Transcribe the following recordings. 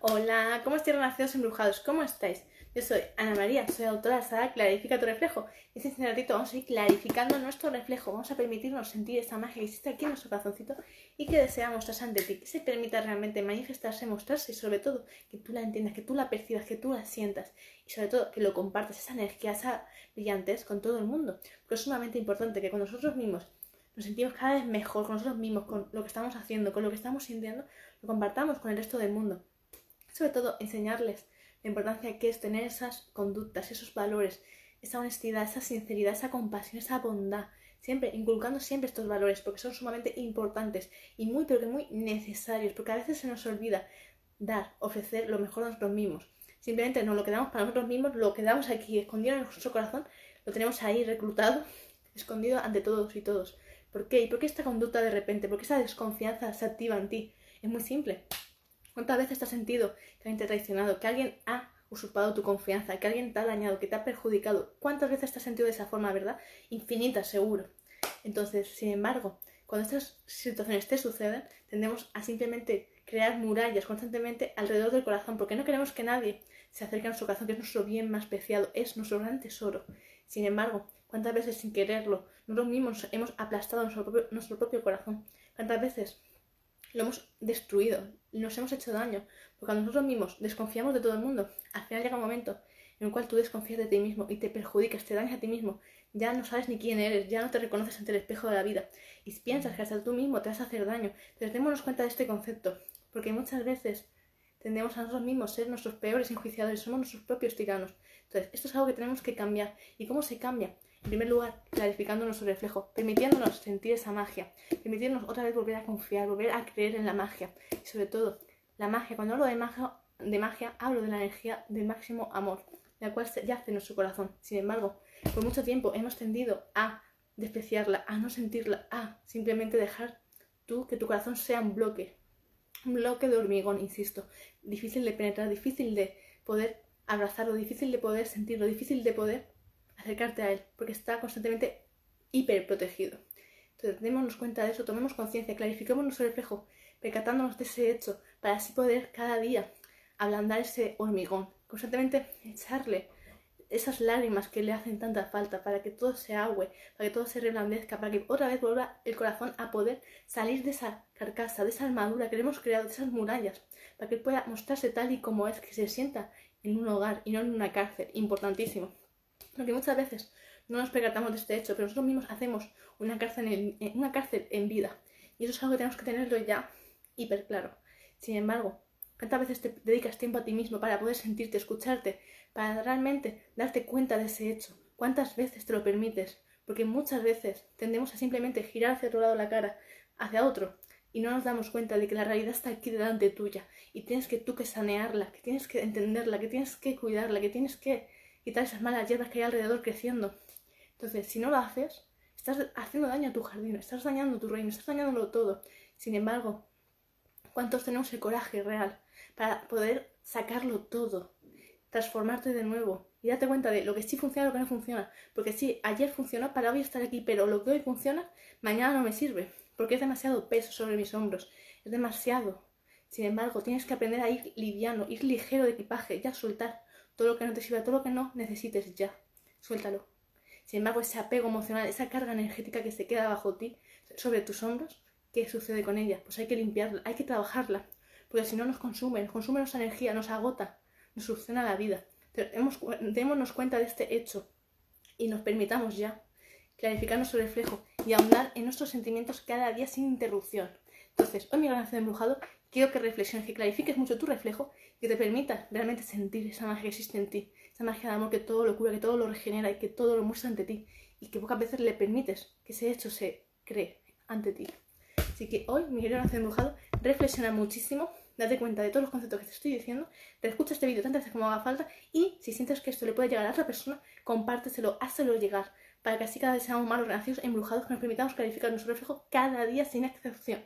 Hola, ¿cómo estáis renacidos embrujados? ¿Cómo estáis? Yo soy Ana María, soy autora de la saga Clarifica tu reflejo. Y este ratito vamos a ir clarificando nuestro reflejo. Vamos a permitirnos sentir esa magia que existe aquí en nuestro corazoncito y que desea mostrarse ante ti. Que se permita realmente manifestarse, mostrarse y sobre todo que tú la entiendas, que tú la percibas, que tú la sientas. Y sobre todo que lo compartas, esa energía, esa brillantez con todo el mundo. Porque es sumamente importante que con nosotros mismos nos sentimos cada vez mejor con nosotros mismos, con lo que estamos haciendo, con lo que estamos sintiendo, lo compartamos con el resto del mundo. Sobre todo, enseñarles la importancia que es tener esas conductas, esos valores, esa honestidad, esa sinceridad, esa compasión, esa bondad. Siempre, inculcando siempre estos valores, porque son sumamente importantes y muy, pero que muy necesarios, porque a veces se nos olvida dar, ofrecer lo mejor a nosotros mismos. Simplemente no lo quedamos para nosotros mismos, lo quedamos aquí, escondido en nuestro corazón, lo tenemos ahí reclutado, escondido ante todos y todos. ¿Por qué? ¿Y por qué esta conducta de repente? ¿Por qué esa desconfianza se activa en ti? Es muy simple. ¿Cuántas veces te has sentido que alguien te ha traicionado, que alguien ha usurpado tu confianza, que alguien te ha dañado, que te ha perjudicado? ¿Cuántas veces te has sentido de esa forma, verdad? Infinitas, seguro. Entonces, sin embargo, cuando estas situaciones te suceden, tendemos a simplemente crear murallas constantemente alrededor del corazón, porque no queremos que nadie se acerque a nuestro corazón, que es nuestro bien más preciado, es nuestro gran tesoro. Sin embargo, ¿cuántas veces sin quererlo nosotros mismos hemos aplastado nuestro propio, nuestro propio corazón? ¿Cuántas veces lo hemos destruido, nos hemos hecho daño? Porque cuando nosotros mismos desconfiamos de todo el mundo, al final llega un momento en el cual tú desconfías de ti mismo y te perjudicas, te dañas a ti mismo, ya no sabes ni quién eres, ya no te reconoces ante el espejo de la vida y piensas que hasta tú mismo te vas a hacer daño. Entonces démonos cuenta de este concepto, porque muchas veces tendemos a nosotros mismos ser nuestros peores enjuiciadores, somos nuestros propios tiranos. Entonces, esto es algo que tenemos que cambiar. ¿Y cómo se cambia? En primer lugar, clarificando nuestro reflejo, permitiéndonos sentir esa magia, permitiéndonos otra vez volver a confiar, volver a creer en la magia. Y sobre todo, la magia, cuando hablo de magia, de magia hablo de la energía del máximo amor, la cual yace en nuestro corazón. Sin embargo, por mucho tiempo hemos tendido a despreciarla, a no sentirla, a simplemente dejar tú que tu corazón sea un bloque, un bloque de hormigón, insisto, difícil de penetrar, difícil de poder abrazarlo, difícil de poder sentirlo, difícil de poder acercarte a él, porque está constantemente hiper protegido. Entonces, démonos cuenta de eso, tomemos conciencia, clarifiquemos nuestro reflejo, percatándonos de ese hecho, para así poder cada día ablandar ese hormigón, constantemente echarle esas lágrimas que le hacen tanta falta, para que todo se agüe, para que todo se reblandezca, para que otra vez vuelva el corazón a poder salir de esa carcasa, de esa armadura que le hemos creado, de esas murallas, para que él pueda mostrarse tal y como es, que se sienta en un hogar y no en una cárcel. Importantísimo. Porque muchas veces no nos percatamos de este hecho, pero nosotros mismos hacemos una cárcel en, una cárcel en vida. Y eso es algo que tenemos que tenerlo ya hiper claro. Sin embargo, ¿cuántas veces te dedicas tiempo a ti mismo para poder sentirte, escucharte, para realmente darte cuenta de ese hecho? ¿Cuántas veces te lo permites? Porque muchas veces tendemos a simplemente girar hacia otro lado la cara, hacia otro, y no nos damos cuenta de que la realidad está aquí delante tuya y tienes que tú que sanearla, que tienes que entenderla, que tienes que cuidarla, que tienes que quitar esas malas hierbas que hay alrededor creciendo. Entonces, si no lo haces, estás haciendo daño a tu jardín, estás dañando tu reino, estás dañándolo todo. Sin embargo, ¿cuántos tenemos el coraje real para poder sacarlo todo, transformarte de nuevo y darte cuenta de lo que sí funciona y lo que no funciona? Porque sí, ayer funcionó para hoy estar aquí, pero lo que hoy funciona, mañana no me sirve porque es demasiado peso sobre mis hombros, es demasiado. Sin embargo, tienes que aprender a ir liviano, ir ligero de equipaje, ya soltar todo lo que no te sirva, todo lo que no necesites, ya, suéltalo. Sin embargo, ese apego emocional, esa carga energética que se queda bajo ti, sobre tus hombros, ¿qué sucede con ella? Pues hay que limpiarla, hay que trabajarla, porque si no nos consume, nos consume nuestra energía, nos agota, nos soluciona la vida. Démonos cuenta de este hecho y nos permitamos ya clarificar nuestro reflejo y ahondar en nuestros sentimientos cada día sin interrupción. Entonces, hoy mi gran de embrujado, quiero que reflexiones, que clarifiques mucho tu reflejo y que te permita realmente sentir esa magia que existe en ti, esa magia de amor que todo lo cura, que todo lo regenera y que todo lo muestra ante ti y que pocas veces le permites que ese hecho se cree ante ti. Así que hoy, mi querido de embrujado, reflexiona muchísimo, date cuenta de todos los conceptos que te estoy diciendo, te escucha este vídeo tantas veces como haga falta y si sientes que esto le puede llegar a otra persona, compárteselo, hazlo llegar para que así cada vez seamos más renacidos embrujados que nos permitamos clarificar nuestro reflejo cada día sin excepción.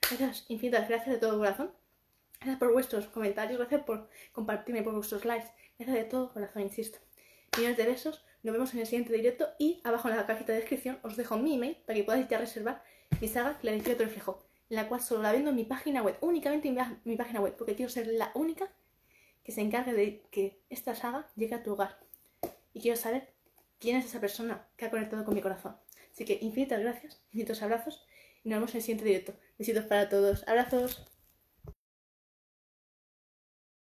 Gracias, infinitas gracias de todo corazón. Gracias por vuestros comentarios, gracias por compartirme, por vuestros likes. Gracias de todo corazón, insisto. Millones de besos, nos vemos en el siguiente directo y abajo en la cajita de descripción os dejo mi email para que podáis ya reservar mi saga Clarifica tu reflejo. la cual solo la vendo en mi página web, únicamente en mi página web, porque quiero ser la única que se encargue de que esta saga llegue a tu hogar. Y quiero saber quién es esa persona que ha conectado con mi corazón. Así que infinitas gracias, infinitos abrazos y nos vemos en el siguiente directo. Besitos para todos. Abrazos.